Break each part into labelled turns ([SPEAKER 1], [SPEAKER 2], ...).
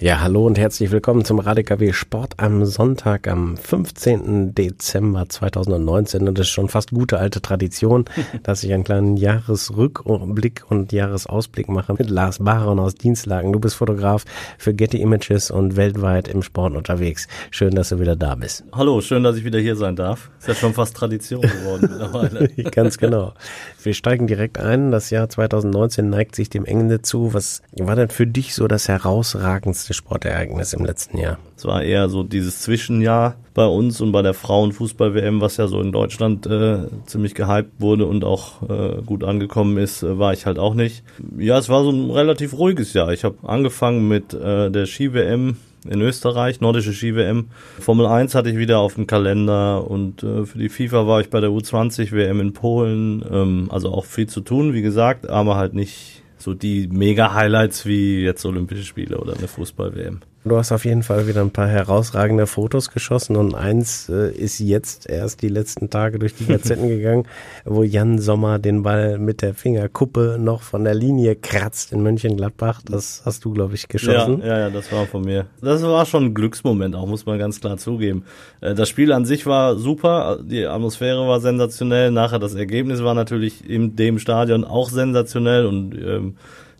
[SPEAKER 1] Ja, hallo und herzlich willkommen zum RadioKW Sport am Sonntag, am 15. Dezember 2019. Und es ist schon fast gute alte Tradition, dass ich einen kleinen Jahresrückblick und Jahresausblick mache mit Lars Baron aus Dienstlagen. Du bist Fotograf für Getty Images und weltweit im Sport unterwegs. Schön, dass du wieder da bist.
[SPEAKER 2] Hallo, schön, dass ich wieder hier sein darf. Ist ja schon fast Tradition geworden mittlerweile.
[SPEAKER 1] Ganz genau. Wir steigen direkt ein. Das Jahr 2019 neigt sich dem Ende zu. Was war denn für dich so das herausragendste größte Sportereignis im letzten Jahr?
[SPEAKER 2] Es war eher so dieses Zwischenjahr bei uns und bei der Frauenfußball-WM, was ja so in Deutschland äh, ziemlich gehypt wurde und auch äh, gut angekommen ist, äh, war ich halt auch nicht. Ja, es war so ein relativ ruhiges Jahr. Ich habe angefangen mit äh, der Ski-WM in Österreich, nordische Ski-WM. Formel 1 hatte ich wieder auf dem Kalender und äh, für die FIFA war ich bei der U20-WM in Polen. Ähm, also auch viel zu tun, wie gesagt, aber halt nicht so die Mega-Highlights wie jetzt Olympische Spiele oder eine Fußball-WM.
[SPEAKER 1] Du hast auf jeden Fall wieder ein paar herausragende Fotos geschossen und eins äh, ist jetzt erst die letzten Tage durch die Gazetten gegangen, wo Jan Sommer den Ball mit der Fingerkuppe noch von der Linie kratzt in Mönchengladbach. Das hast du, glaube ich, geschossen.
[SPEAKER 2] Ja, ja, ja, das war von mir. Das war schon ein Glücksmoment, auch muss man ganz klar zugeben. Äh, das Spiel an sich war super, die Atmosphäre war sensationell, nachher das Ergebnis war natürlich in dem Stadion auch sensationell und ähm,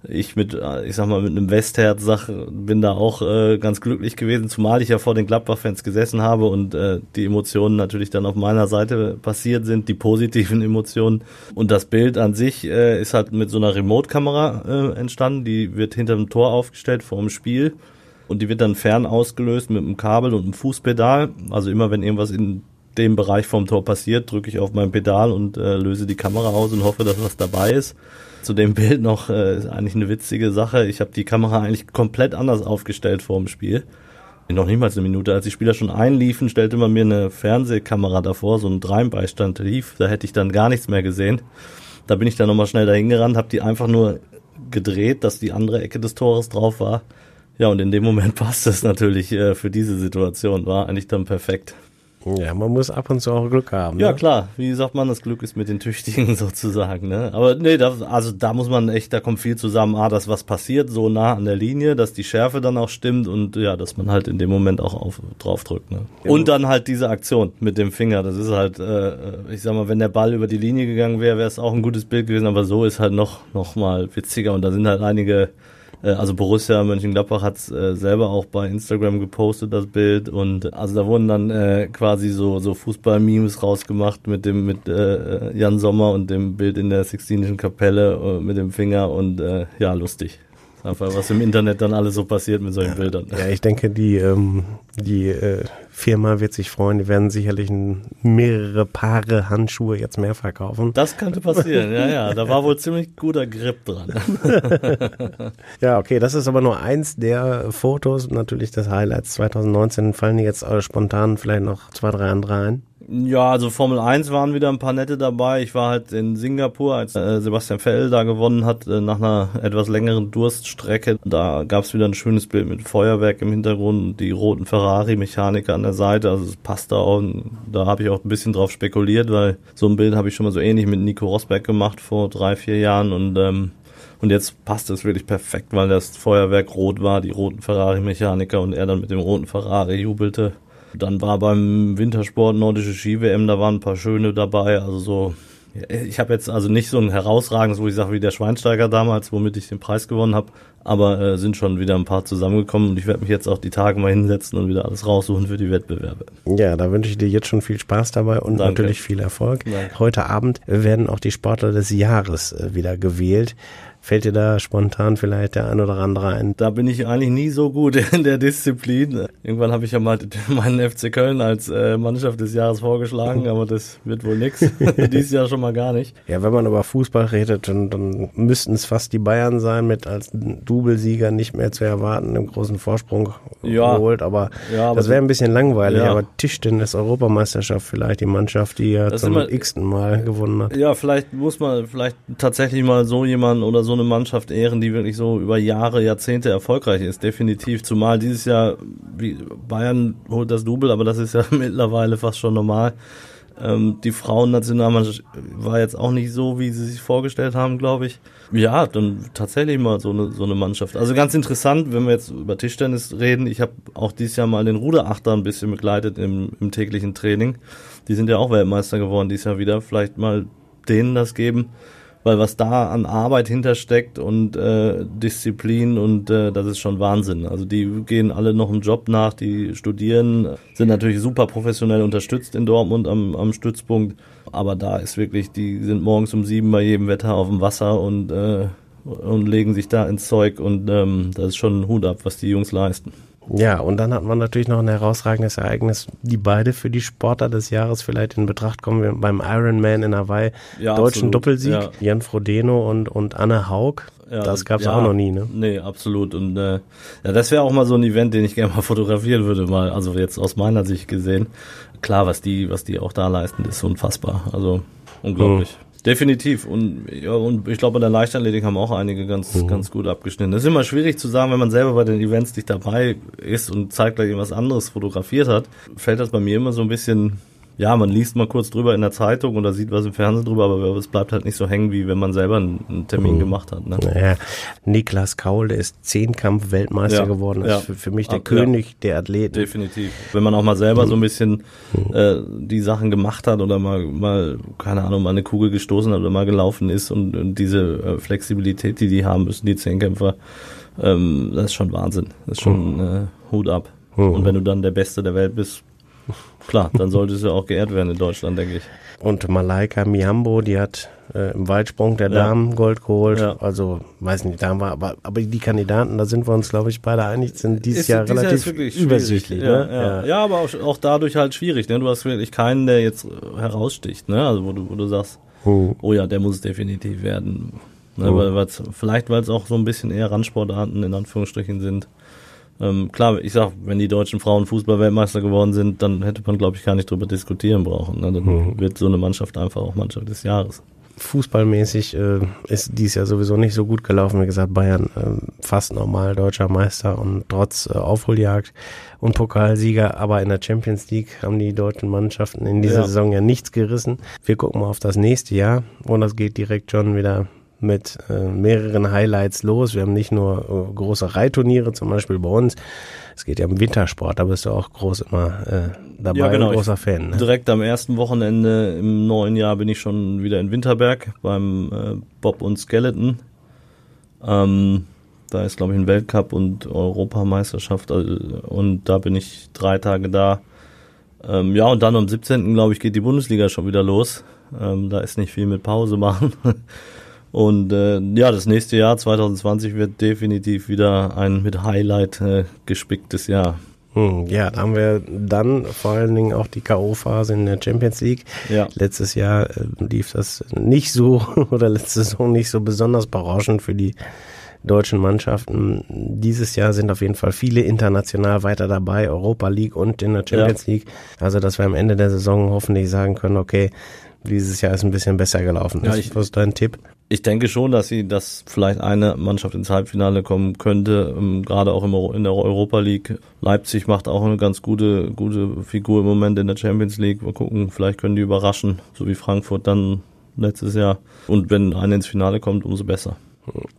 [SPEAKER 2] ich mit, ich sag mal, mit einem Westherz sag, bin da auch äh, ganz glücklich gewesen, zumal ich ja vor den Gladbach-Fans gesessen habe und äh, die Emotionen natürlich dann auf meiner Seite passiert sind, die positiven Emotionen. Und das Bild an sich äh, ist halt mit so einer Remote-Kamera äh, entstanden, die wird hinter dem Tor aufgestellt vor dem Spiel und die wird dann fern ausgelöst mit einem Kabel und einem Fußpedal. Also immer wenn irgendwas in dem Bereich vom Tor passiert, drücke ich auf mein Pedal und äh, löse die Kamera aus und hoffe, dass was dabei ist. Zu dem Bild noch äh, ist eigentlich eine witzige Sache. Ich habe die Kamera eigentlich komplett anders aufgestellt vor dem Spiel. Noch niemals eine Minute. Als die Spieler schon einliefen, stellte man mir eine Fernsehkamera davor, so ein Dreimbeistand lief. Da hätte ich dann gar nichts mehr gesehen. Da bin ich dann nochmal schnell dahin gerannt, habe die einfach nur gedreht, dass die andere Ecke des Tores drauf war. Ja, und in dem Moment passt es natürlich äh, für diese Situation. War eigentlich dann perfekt.
[SPEAKER 1] Ja, man muss ab und zu auch Glück haben.
[SPEAKER 2] Ja, ne? klar. Wie sagt man, das Glück ist mit den Tüchtigen sozusagen. Ne? Aber nee, da, also da muss man echt, da kommt viel zusammen. Ah, dass was passiert, so nah an der Linie, dass die Schärfe dann auch stimmt und ja, dass man halt in dem Moment auch auf, drauf drückt. Ne? Ja. Und dann halt diese Aktion mit dem Finger. Das ist halt, äh, ich sag mal, wenn der Ball über die Linie gegangen wäre, wäre es auch ein gutes Bild gewesen. Aber so ist halt noch, noch mal witziger. Und da sind halt einige also Borussia Mönchengladbach hat es äh, selber auch bei Instagram gepostet, das Bild. Und also da wurden dann äh, quasi so, so Fußball-Memes rausgemacht mit dem, mit äh, Jan Sommer und dem Bild in der Sixtinischen Kapelle äh, mit dem Finger und äh, ja, lustig. Einfach was im Internet dann alles so passiert mit solchen
[SPEAKER 1] ja,
[SPEAKER 2] Bildern.
[SPEAKER 1] Ja, ich denke, die, ähm, die äh, Firma wird sich freuen. Die werden sicherlich mehrere Paare Handschuhe jetzt mehr verkaufen.
[SPEAKER 2] Das könnte passieren, ja, ja. Da war wohl ziemlich guter Grip dran.
[SPEAKER 1] ja, okay, das ist aber nur eins der Fotos. Natürlich das Highlights 2019. Fallen jetzt spontan vielleicht noch zwei, drei andere ein?
[SPEAKER 2] Ja, also Formel 1 waren wieder ein paar nette dabei. Ich war halt in Singapur, als äh, Sebastian Vettel da gewonnen hat, äh, nach einer etwas längeren Durststrecke. Da gab's wieder ein schönes Bild mit Feuerwerk im Hintergrund und die roten Ferrari-Mechaniker an der Seite. Also es passt da auch. Da habe ich auch ein bisschen drauf spekuliert, weil so ein Bild habe ich schon mal so ähnlich mit Nico Rosberg gemacht vor drei, vier Jahren und ähm, und jetzt passt es wirklich perfekt, weil das Feuerwerk rot war, die roten Ferrari-Mechaniker und er dann mit dem roten Ferrari jubelte. Dann war beim Wintersport nordische Ski-WM, da waren ein paar schöne dabei. Also so, ich habe jetzt also nicht so ein herausragendes, wo ich sage, wie der Schweinsteiger damals, womit ich den Preis gewonnen habe, aber äh, sind schon wieder ein paar zusammengekommen und ich werde mich jetzt auch die Tage mal hinsetzen und wieder alles raussuchen für die Wettbewerbe.
[SPEAKER 1] Ja, da wünsche ich dir jetzt schon viel Spaß dabei und Danke. natürlich viel Erfolg. Danke. Heute Abend werden auch die Sportler des Jahres äh, wieder gewählt. Fällt dir da spontan vielleicht der ein oder andere ein?
[SPEAKER 2] Da bin ich eigentlich nie so gut in der Disziplin. Irgendwann habe ich ja mal meinen FC Köln als äh, Mannschaft des Jahres vorgeschlagen, aber das wird wohl nichts. Dieses Jahr schon mal gar nicht.
[SPEAKER 1] Ja, wenn man über Fußball redet, dann, dann müssten es fast die Bayern sein, mit als Doublesieger nicht mehr zu erwarten, im großen Vorsprung ja. geholt. Aber, ja, aber das wäre ein bisschen langweilig. Ja. Aber Tischtennis Europameisterschaft vielleicht die Mannschaft, die ja das zum x-ten Mal gewonnen hat.
[SPEAKER 2] Ja, vielleicht muss man vielleicht tatsächlich mal so jemanden oder so eine Mannschaft ehren, die wirklich so über Jahre, Jahrzehnte erfolgreich ist, definitiv. Zumal dieses Jahr, wie Bayern holt das Double, aber das ist ja mittlerweile fast schon normal. Ähm, die Frauennationalmannschaft war jetzt auch nicht so, wie sie sich vorgestellt haben, glaube ich. Ja, dann tatsächlich mal so eine, so eine Mannschaft. Also ganz interessant, wenn wir jetzt über Tischtennis reden. Ich habe auch dieses Jahr mal den Ruderachter ein bisschen begleitet im, im täglichen Training. Die sind ja auch Weltmeister geworden dieses Jahr wieder. Vielleicht mal denen das geben weil was da an Arbeit hintersteckt und äh, Disziplin und äh, das ist schon Wahnsinn. Also die gehen alle noch einen Job nach, die studieren, sind natürlich super professionell unterstützt in Dortmund am, am Stützpunkt, aber da ist wirklich, die sind morgens um sieben bei jedem Wetter auf dem Wasser und äh, und legen sich da ins Zeug und ähm, das ist schon ein Hut ab, was die Jungs leisten.
[SPEAKER 1] Ja, und dann hat man natürlich noch ein herausragendes Ereignis, die beide für die Sportler des Jahres vielleicht in Betracht kommen beim Ironman in Hawaii. Ja, deutschen absolut. Doppelsieg, ja. Jan Frodeno und, und Anne Haug. Ja, das gab's ja, auch noch nie, ne?
[SPEAKER 2] Nee, absolut. Und äh, ja, das wäre auch mal so ein Event, den ich gerne mal fotografieren würde, mal, also jetzt aus meiner Sicht gesehen. Klar, was die, was die auch da leisten, ist unfassbar. Also unglaublich. Mhm. Definitiv. Und, ja, und ich glaube, bei der Leichtathletik haben auch einige ganz, mhm. ganz gut abgeschnitten. Das ist immer schwierig zu sagen, wenn man selber bei den Events nicht dabei ist und zeitgleich irgendwas anderes fotografiert hat, fällt das bei mir immer so ein bisschen ja, man liest mal kurz drüber in der Zeitung oder sieht was im Fernsehen drüber, aber es bleibt halt nicht so hängen, wie wenn man selber einen, Termin mhm. gemacht hat. Ne?
[SPEAKER 1] Naja, Niklas Kaul, der ist Zehnkampf-Weltmeister ja, geworden, ist ja, für, für, mich der Ab, König ja, der Athleten.
[SPEAKER 2] Definitiv. Wenn man auch mal selber so ein bisschen mhm. äh, die Sachen gemacht hat oder mal, mal, keine Ahnung, mal eine Kugel gestoßen hat oder mal gelaufen ist und, und diese äh, Flexibilität, die die haben müssen, die Zehnkämpfer, ähm, das ist schon Wahnsinn. Das ist schon mhm. äh, Hut ab. Mhm. Und wenn du dann der Beste der Welt bist, Klar, dann sollte es ja auch geehrt werden in Deutschland, denke ich.
[SPEAKER 1] Und Malaika Miambo, die hat äh, im Weitsprung der ja. Damen Gold geholt. Ja. Also, weiß nicht, da war, aber, aber die Kandidaten, da sind wir uns, glaube ich, beide einig, sind dieses ist, Jahr dieses relativ Jahr übersichtlich.
[SPEAKER 2] Ja, ne? ja. ja, aber auch, auch dadurch halt schwierig. Ne? Du hast wirklich keinen, der jetzt heraussticht, ne? Also wo du, wo du sagst, hm. oh ja, der muss definitiv werden. Ne? Hm. Weil, vielleicht, weil es auch so ein bisschen eher Randsportarten in Anführungsstrichen sind. Ähm, klar, ich sag, wenn die deutschen Frauen Fußball-Weltmeister geworden sind, dann hätte man, glaube ich, gar nicht drüber diskutieren brauchen. Ne? Dann mhm. wird so eine Mannschaft einfach auch Mannschaft des Jahres.
[SPEAKER 1] Fußballmäßig äh, ist dies ja sowieso nicht so gut gelaufen. Wie gesagt, Bayern äh, fast normal deutscher Meister und trotz äh, Aufholjagd und Pokalsieger, aber in der Champions League haben die deutschen Mannschaften in dieser ja. Saison ja nichts gerissen. Wir gucken mal auf das nächste Jahr und das geht direkt schon wieder mit äh, mehreren Highlights los. Wir haben nicht nur äh, große Reitturniere, zum Beispiel bei uns. Es geht ja um Wintersport, da bist du auch groß immer äh, dabei, ja, genau. großer Fan.
[SPEAKER 2] Ne? Direkt am ersten Wochenende im neuen Jahr bin ich schon wieder in Winterberg beim äh, Bob und Skeleton. Ähm, da ist, glaube ich, ein Weltcup und Europameisterschaft also, und da bin ich drei Tage da. Ähm, ja, und dann am 17. glaube ich, geht die Bundesliga schon wieder los. Ähm, da ist nicht viel mit Pause machen. Und äh, ja, das nächste Jahr 2020 wird definitiv wieder ein mit Highlight äh, gespicktes Jahr.
[SPEAKER 1] Hm, ja, da haben wir dann vor allen Dingen auch die K.O.-Phase in der Champions League. Ja. Letztes Jahr äh, lief das nicht so oder letzte Saison nicht so besonders berauschend für die deutschen Mannschaften. Dieses Jahr sind auf jeden Fall viele international weiter dabei, Europa League und in der Champions ja. League. Also, dass wir am Ende der Saison hoffentlich sagen können, okay, dieses Jahr ist ein bisschen besser gelaufen. Ja, ich, Was ist dein Tipp?
[SPEAKER 2] Ich denke schon, dass sie, dass vielleicht eine Mannschaft ins Halbfinale kommen könnte, ähm, gerade auch in der Europa League. Leipzig macht auch eine ganz gute, gute Figur im Moment in der Champions League. Mal gucken, vielleicht können die überraschen, so wie Frankfurt dann letztes Jahr. Und wenn eine ins Finale kommt, umso besser.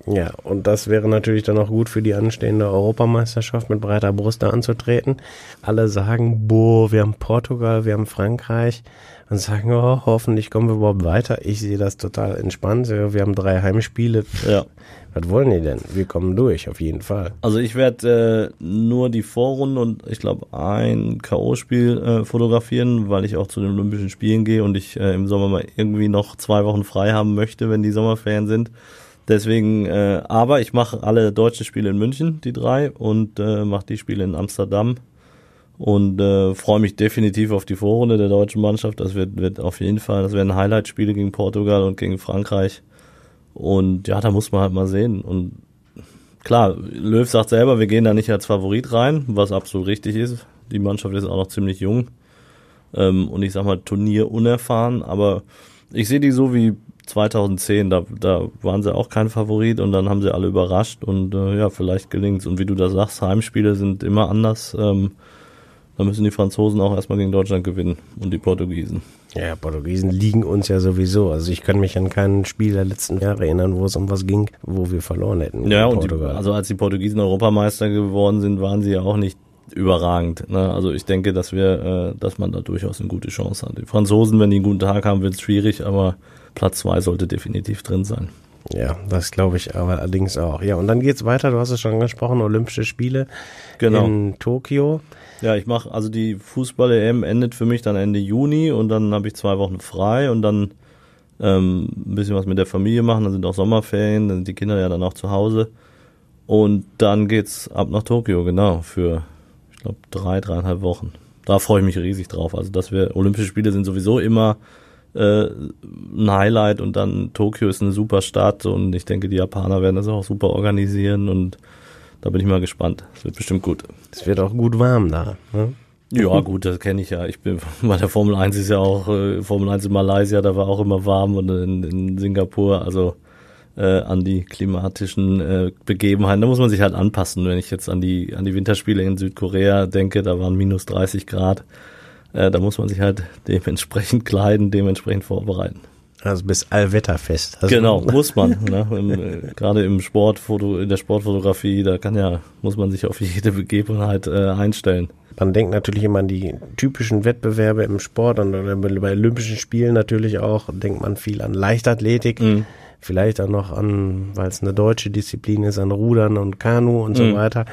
[SPEAKER 1] Ja, und das wäre natürlich dann auch gut für die anstehende Europameisterschaft mit breiter Brust da anzutreten. Alle sagen, boah, wir haben Portugal, wir haben Frankreich und sagen, oh, hoffentlich kommen wir überhaupt weiter. Ich sehe das total entspannt. Wir haben drei Heimspiele. Ja. Was wollen die denn? Wir kommen durch, auf jeden Fall.
[SPEAKER 2] Also ich werde äh, nur die Vorrunde und ich glaube ein K.O.-Spiel äh, fotografieren, weil ich auch zu den Olympischen Spielen gehe und ich äh, im Sommer mal irgendwie noch zwei Wochen frei haben möchte, wenn die Sommerferien sind. Deswegen, äh, aber ich mache alle deutschen Spiele in München, die drei, und äh, mache die Spiele in Amsterdam und äh, freue mich definitiv auf die Vorrunde der deutschen Mannschaft. Das wird, wird auf jeden Fall, das werden Highlight-Spiele gegen Portugal und gegen Frankreich. Und ja, da muss man halt mal sehen. Und klar, Löw sagt selber, wir gehen da nicht als Favorit rein, was absolut richtig ist. Die Mannschaft ist auch noch ziemlich jung. Ähm, und ich sag mal, Turnier unerfahren, aber ich sehe die so wie 2010, da, da waren sie auch kein Favorit und dann haben sie alle überrascht und äh, ja, vielleicht gelingt's. Und wie du da sagst, Heimspiele sind immer anders. Ähm, Da müssen die Franzosen auch erstmal gegen Deutschland gewinnen und die Portugiesen.
[SPEAKER 1] Ja, Portugiesen liegen uns ja sowieso. Also ich kann mich an kein Spiel der letzten Jahre erinnern, wo es um was ging, wo wir verloren hätten.
[SPEAKER 2] Ja, und die, also als die Portugiesen Europameister geworden sind, waren sie ja auch nicht überragend. Ne? Also ich denke, dass wir, äh, dass man da durchaus eine gute Chance hat. Die Franzosen, wenn die einen guten Tag haben, wird es schwierig, aber Platz zwei sollte definitiv drin sein.
[SPEAKER 1] Ja, das glaube ich aber allerdings auch. Ja, und dann geht's weiter, du hast es schon angesprochen, Olympische Spiele genau. in Tokio.
[SPEAKER 2] Ja, ich mache, also die Fußball-EM endet für mich dann Ende Juni und dann habe ich zwei Wochen frei und dann ähm, ein bisschen was mit der Familie machen, dann sind auch Sommerferien, dann sind die Kinder ja dann auch zu Hause. Und dann geht's ab nach Tokio, genau, für, ich glaube, drei, dreieinhalb Wochen. Da freue ich mich riesig drauf. Also, dass wir Olympische Spiele sind sowieso immer äh, ein Highlight und dann Tokio ist eine super Stadt und ich denke, die Japaner werden das auch super organisieren und da bin ich mal gespannt. Es wird bestimmt gut.
[SPEAKER 1] Es wird auch gut warm da. Ne?
[SPEAKER 2] Ja, gut, das kenne ich ja. Ich bin bei der Formel 1 ist ja auch äh, Formel 1 in Malaysia, da war auch immer warm und in, in Singapur, also äh, an die klimatischen äh, Begebenheiten. Da muss man sich halt anpassen. Wenn ich jetzt an die an die Winterspiele in Südkorea denke, da waren minus 30 Grad. Äh, da muss man sich halt dementsprechend kleiden, dementsprechend vorbereiten.
[SPEAKER 1] Also bis allwetterfest.
[SPEAKER 2] Also genau, muss man. Ne? Äh, gerade im Sportfoto, in der Sportfotografie, da kann ja, muss man sich auf jede Begebenheit äh, einstellen.
[SPEAKER 1] Man denkt natürlich immer an die typischen Wettbewerbe im Sport und bei Olympischen Spielen natürlich auch, denkt man viel an Leichtathletik. Mhm. Vielleicht auch noch an, weil es eine deutsche Disziplin ist, an Rudern und Kanu und mhm. so weiter.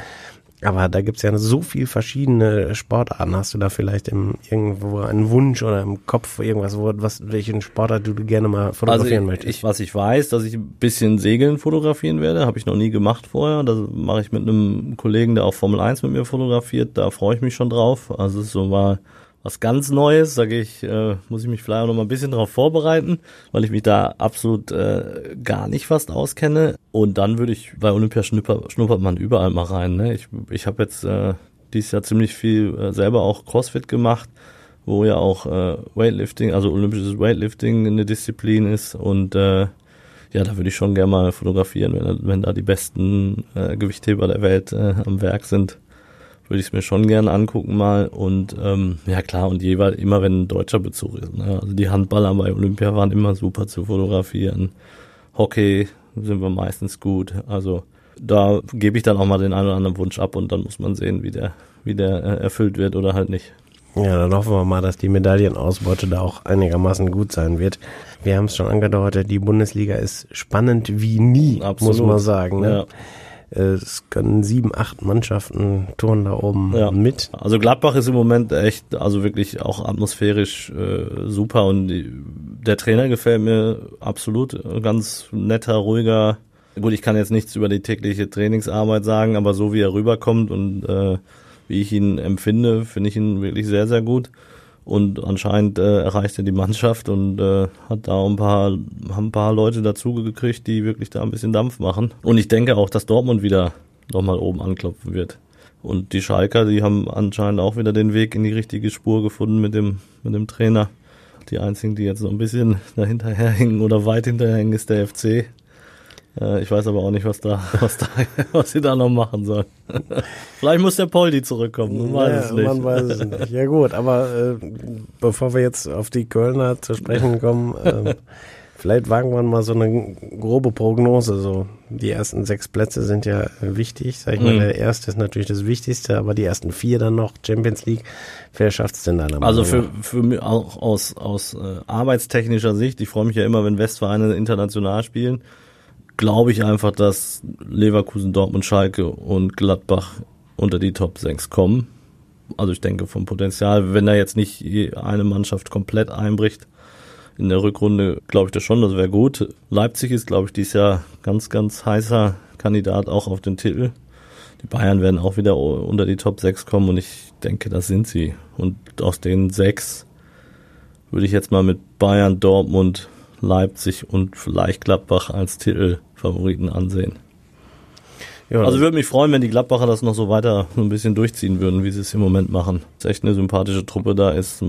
[SPEAKER 1] Aber da gibt's ja so viel verschiedene Sportarten. Hast du da vielleicht im, irgendwo einen Wunsch oder im Kopf irgendwas, wo, was, welchen Sportart du gerne mal fotografieren
[SPEAKER 2] also
[SPEAKER 1] möchtest?
[SPEAKER 2] Ich, was ich weiß, dass ich ein bisschen Segeln fotografieren werde, habe ich noch nie gemacht vorher. Das mache ich mit einem Kollegen, der auch Formel 1 mit mir fotografiert. Da freue ich mich schon drauf. Also es ist so mal was ganz Neues. Da ich, äh, muss ich mich vielleicht auch noch mal ein bisschen darauf vorbereiten, weil ich mich da absolut äh, gar nicht fast auskenne. Und dann würde ich bei Olympia schnupper, schnuppert man überall mal rein. Ne? Ich, ich habe jetzt äh, dieses Jahr ziemlich viel äh, selber auch CrossFit gemacht, wo ja auch äh, Weightlifting, also olympisches Weightlifting eine Disziplin ist und äh, ja, da würde ich schon gerne mal fotografieren, wenn, wenn da die besten äh, Gewichtheber der Welt äh, am Werk sind würde ich es mir schon gerne angucken mal. Und ähm, ja klar, und jeweils immer wenn ein deutscher Bezug ist. Ne? Also die Handballer bei Olympia waren immer super zu fotografieren. Hockey sind wir meistens gut. Also da gebe ich dann auch mal den einen oder anderen Wunsch ab und dann muss man sehen, wie der, wie der äh, erfüllt wird oder halt nicht.
[SPEAKER 1] Ja, dann hoffen wir mal, dass die Medaillenausbeute da auch einigermaßen gut sein wird. Wir haben es schon angedeutet, die Bundesliga ist spannend wie nie, Absolut. muss man sagen. Ne? Ja. Es können sieben, acht Mannschaften touren da oben ja. mit.
[SPEAKER 2] Also Gladbach ist im Moment echt, also wirklich auch atmosphärisch äh, super und die, der Trainer gefällt mir absolut. Ganz netter, ruhiger. Gut, ich kann jetzt nichts über die tägliche Trainingsarbeit sagen, aber so wie er rüberkommt und äh, wie ich ihn empfinde, finde ich ihn wirklich sehr, sehr gut. Und anscheinend äh, erreicht er die Mannschaft und äh, hat da ein paar, haben ein paar Leute dazu gekriegt, die wirklich da ein bisschen Dampf machen. Und ich denke auch, dass Dortmund wieder nochmal oben anklopfen wird. Und die Schalker, die haben anscheinend auch wieder den Weg in die richtige Spur gefunden mit dem, mit dem Trainer. Die einzigen, die jetzt so ein bisschen dahinterherhängen oder weit hinterherhängen, ist der FC. Äh, ich weiß aber auch nicht, was da, was da, was sie da noch machen sollen. Vielleicht muss der Poldi zurückkommen, man weiß ja, es nicht. Man weiß es
[SPEAKER 1] nicht. Ja gut, aber äh, bevor wir jetzt auf die Kölner zu sprechen kommen, äh, vielleicht wagen wir mal so eine grobe Prognose. So die ersten sechs Plätze sind ja wichtig. Sag ich mal, mhm. der erste ist natürlich das Wichtigste, aber die ersten vier dann noch Champions League. Wer schafft es denn dann?
[SPEAKER 2] Also für, für mich auch aus, aus äh, arbeitstechnischer Sicht, ich freue mich ja immer, wenn Westvereine international spielen glaube ich einfach, dass Leverkusen, Dortmund, Schalke und Gladbach unter die Top 6 kommen. Also ich denke vom Potenzial, wenn da jetzt nicht eine Mannschaft komplett einbricht in der Rückrunde, glaube ich das schon, das wäre gut. Leipzig ist, glaube ich, dieses Jahr ganz, ganz heißer Kandidat auch auf den Titel. Die Bayern werden auch wieder unter die Top 6 kommen und ich denke, das sind sie. Und aus den sechs würde ich jetzt mal mit Bayern, Dortmund, Leipzig und vielleicht Gladbach als Titel Favoriten ansehen. Ja, also würde mich freuen, wenn die Gladbacher das noch so weiter so ein bisschen durchziehen würden, wie sie es im Moment machen. Ist echt eine sympathische Truppe da ist,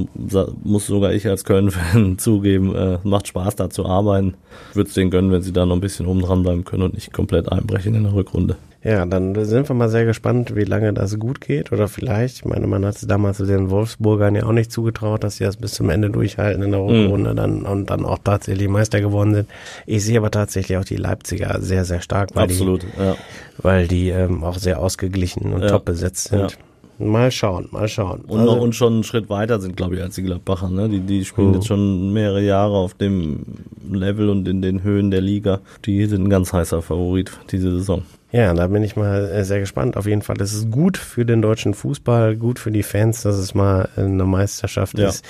[SPEAKER 2] muss sogar ich als Köln-Fan zugeben, äh, macht Spaß da zu arbeiten. Würde es denen gönnen, wenn sie da noch ein bisschen oben dran bleiben können und nicht komplett einbrechen in der Rückrunde.
[SPEAKER 1] Ja, dann sind wir mal sehr gespannt, wie lange das gut geht oder vielleicht. Ich meine, man hat es damals den Wolfsburgern ja auch nicht zugetraut, dass sie das bis zum Ende durchhalten in der mhm. Rückrunde mhm. dann, und dann auch tatsächlich Meister geworden sind. Ich sehe aber tatsächlich auch die Leipziger sehr, sehr stark, weil
[SPEAKER 2] Absolut,
[SPEAKER 1] die, ja. weil die ähm, auch sehr ausgeglichen und ja. top besetzt sind. Ja. Mal schauen, mal schauen.
[SPEAKER 2] Und, also, und schon einen Schritt weiter sind, glaube ich, als die Gladbacher. Ne? Die, die spielen mhm. jetzt schon mehrere Jahre auf dem Level und in den Höhen der Liga. Die sind ein ganz heißer Favorit diese Saison.
[SPEAKER 1] Ja, da bin ich mal äh, sehr gespannt. Auf jeden Fall ist es gut für den deutschen Fußball, gut für die Fans, dass es mal eine Meisterschaft ja. ist,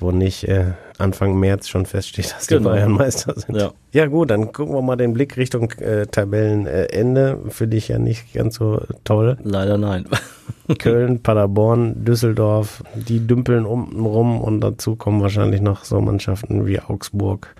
[SPEAKER 1] wo nicht äh, Anfang März schon feststeht, dass genau. die Bayern Meister sind. Ja. ja gut, dann gucken wir mal den Blick Richtung äh, Tabellenende. Für dich ja nicht ganz so toll.
[SPEAKER 2] Leider nein.
[SPEAKER 1] Köln, Paderborn, Düsseldorf, die dümpeln unten rum und dazu kommen wahrscheinlich noch so Mannschaften wie Augsburg.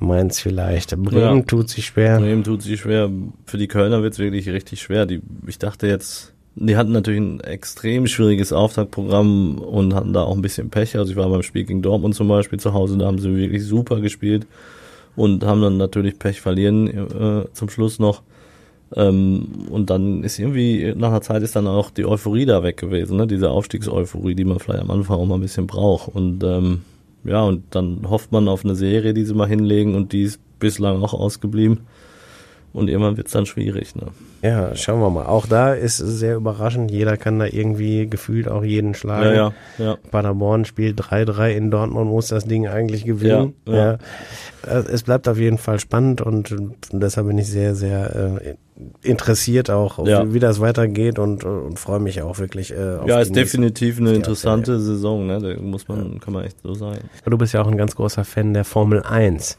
[SPEAKER 1] Mainz vielleicht. Bremen ja. tut sich schwer.
[SPEAKER 2] Bremen tut sich schwer. Für die Kölner wird es wirklich richtig schwer. Die, ich dachte jetzt, die hatten natürlich ein extrem schwieriges Auftaktprogramm und hatten da auch ein bisschen Pech. Also ich war beim Spiel gegen Dortmund zum Beispiel zu Hause, da haben sie wirklich super gespielt und haben dann natürlich Pech verlieren äh, zum Schluss noch. Ähm, und dann ist irgendwie, nach einer Zeit ist dann auch die Euphorie da weg gewesen, ne? diese Aufstiegseuphorie, die man vielleicht am Anfang auch mal ein bisschen braucht. Und ähm, ja, und dann hofft man auf eine Serie, die sie mal hinlegen und die ist bislang auch ausgeblieben. Und irgendwann wird es dann schwierig. Ne?
[SPEAKER 1] Ja, schauen wir mal. Auch da ist es sehr überraschend. Jeder kann da irgendwie gefühlt auch jeden schlagen.
[SPEAKER 2] Ja, ja, ja.
[SPEAKER 1] Paderborn spielt 3-3 in Dortmund, muss das Ding eigentlich gewinnen. Ja, ja. ja. Es bleibt auf jeden Fall spannend und deshalb bin ich sehr, sehr äh, interessiert auch, ja. wie, wie, das weitergeht und, und freue mich auch wirklich
[SPEAKER 2] äh, auf Ja, ist definitiv eine interessante Saison, ne? Da muss man, kann man echt so sagen.
[SPEAKER 1] Du bist ja auch ein ganz großer Fan der Formel 1.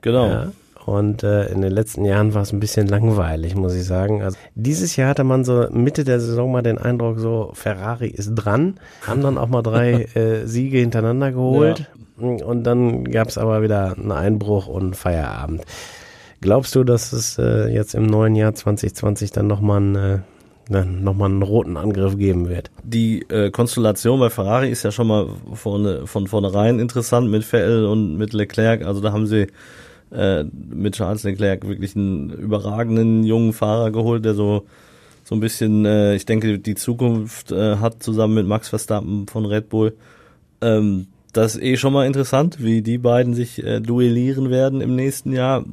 [SPEAKER 2] Genau. Ja.
[SPEAKER 1] Und äh, in den letzten Jahren war es ein bisschen langweilig, muss ich sagen. Also dieses Jahr hatte man so Mitte der Saison mal den Eindruck, so Ferrari ist dran, haben dann auch mal drei äh, Siege hintereinander geholt. Ja. Und dann gab es aber wieder einen Einbruch und Feierabend. Glaubst du, dass es äh, jetzt im neuen Jahr 2020 dann nochmal ein äh, nochmal einen roten Angriff geben wird.
[SPEAKER 2] Die äh, Konstellation bei Ferrari ist ja schon mal vorne, von vornherein interessant mit Vettel und mit Leclerc. Also da haben sie äh, mit Charles Leclerc wirklich einen überragenden jungen Fahrer geholt, der so so ein bisschen, äh, ich denke, die Zukunft äh, hat zusammen mit Max Verstappen von Red Bull. Ähm, das ist eh schon mal interessant, wie die beiden sich äh, duellieren werden im nächsten Jahr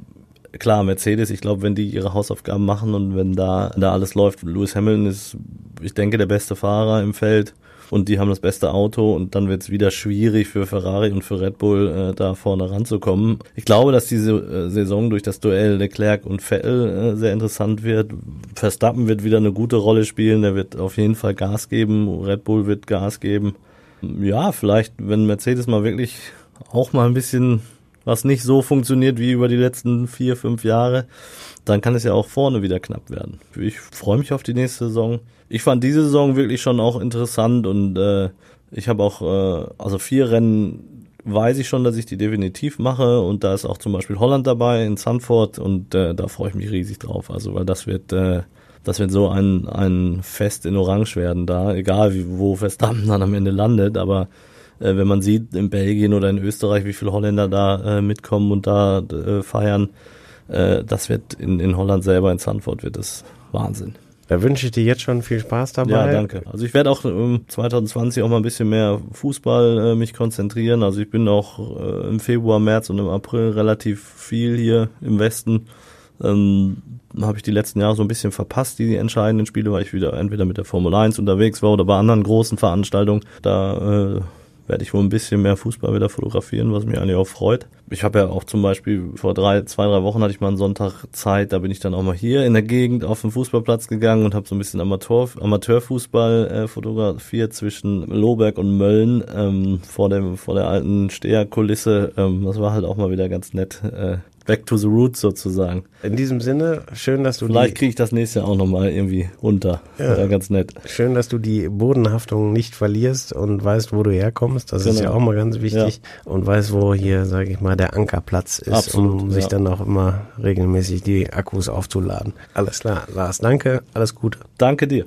[SPEAKER 2] klar, Mercedes, ich glaube, wenn die ihre Hausaufgaben machen und wenn da, da alles läuft, Lewis Hamilton ist, ich denke, der beste Fahrer im Feld und die haben das beste Auto und dann wird es wieder schwierig für Ferrari und für Red Bull äh, da vorne ranzukommen. Ich glaube, dass diese äh, Saison durch das Duell Leclerc und Vettel äh, sehr interessant wird. Verstappen wird wieder eine gute Rolle spielen, der wird auf jeden Fall Gas geben, Red Bull wird Gas geben. Ja, vielleicht, wenn Mercedes mal wirklich auch mal ein bisschen was nicht so funktioniert wie über die letzten vier, fünf Jahre, dann kann es ja auch vorne wieder knapp werden. Ich freue mich auf die nächste Saison. Ich fand diese Saison wirklich schon auch interessant und äh, ich habe auch, äh, also vier Rennen weiß ich schon, dass ich die definitiv mache und da ist auch zum Beispiel Holland dabei in Sanford und äh, da freue ich mich riesig drauf. Also weil das wird, äh, das wird so ein, ein Fest in Orange werden da, egal wie, wo Verstappen dann am Ende landet, aber äh, wenn man sieht in Belgien oder in Österreich, wie viele Holländer da äh, mitkommen und da äh, feiern, äh, das wird in, in Holland selber, in Sanford, wird das Wahnsinn.
[SPEAKER 1] Da wünsche ich dir jetzt schon viel Spaß dabei.
[SPEAKER 2] Ja, danke. Also ich werde auch ähm, 2020 auch mal ein bisschen mehr Fußball äh, mich konzentrieren. Also ich bin auch äh, im Februar, März und im April relativ viel hier im Westen. Ähm, habe ich die letzten Jahre so ein bisschen verpasst, die entscheidenden Spiele, weil ich wieder entweder mit der Formel 1 unterwegs war oder bei anderen großen Veranstaltungen. Da äh, werde ich wohl ein bisschen mehr Fußball wieder fotografieren, was mich eigentlich auch freut. Ich habe ja auch zum Beispiel vor drei, zwei, drei Wochen hatte ich mal einen Sonntag Zeit, da bin ich dann auch mal hier in der Gegend auf den Fußballplatz gegangen und habe so ein bisschen Amateur, Amateurfußball äh, fotografiert zwischen Lohberg und Mölln ähm, vor dem vor der alten Steherkulisse. Ähm, das war halt auch mal wieder ganz nett. Äh, back to the roots sozusagen.
[SPEAKER 1] In diesem Sinne, schön, dass du
[SPEAKER 2] Vielleicht kriege ich das nächste Jahr auch nochmal irgendwie runter. Ja. ja. ganz nett.
[SPEAKER 1] Schön, dass du die Bodenhaftung nicht verlierst und weißt, wo du herkommst. Das genau. ist ja auch mal ganz wichtig. Ja. Und weißt, wo hier, sage ich mal, der Ankerplatz ist, Absolut, um sich ja. dann auch immer regelmäßig die Akkus aufzuladen. Alles klar, Lars, danke, alles Gute.
[SPEAKER 2] Danke dir.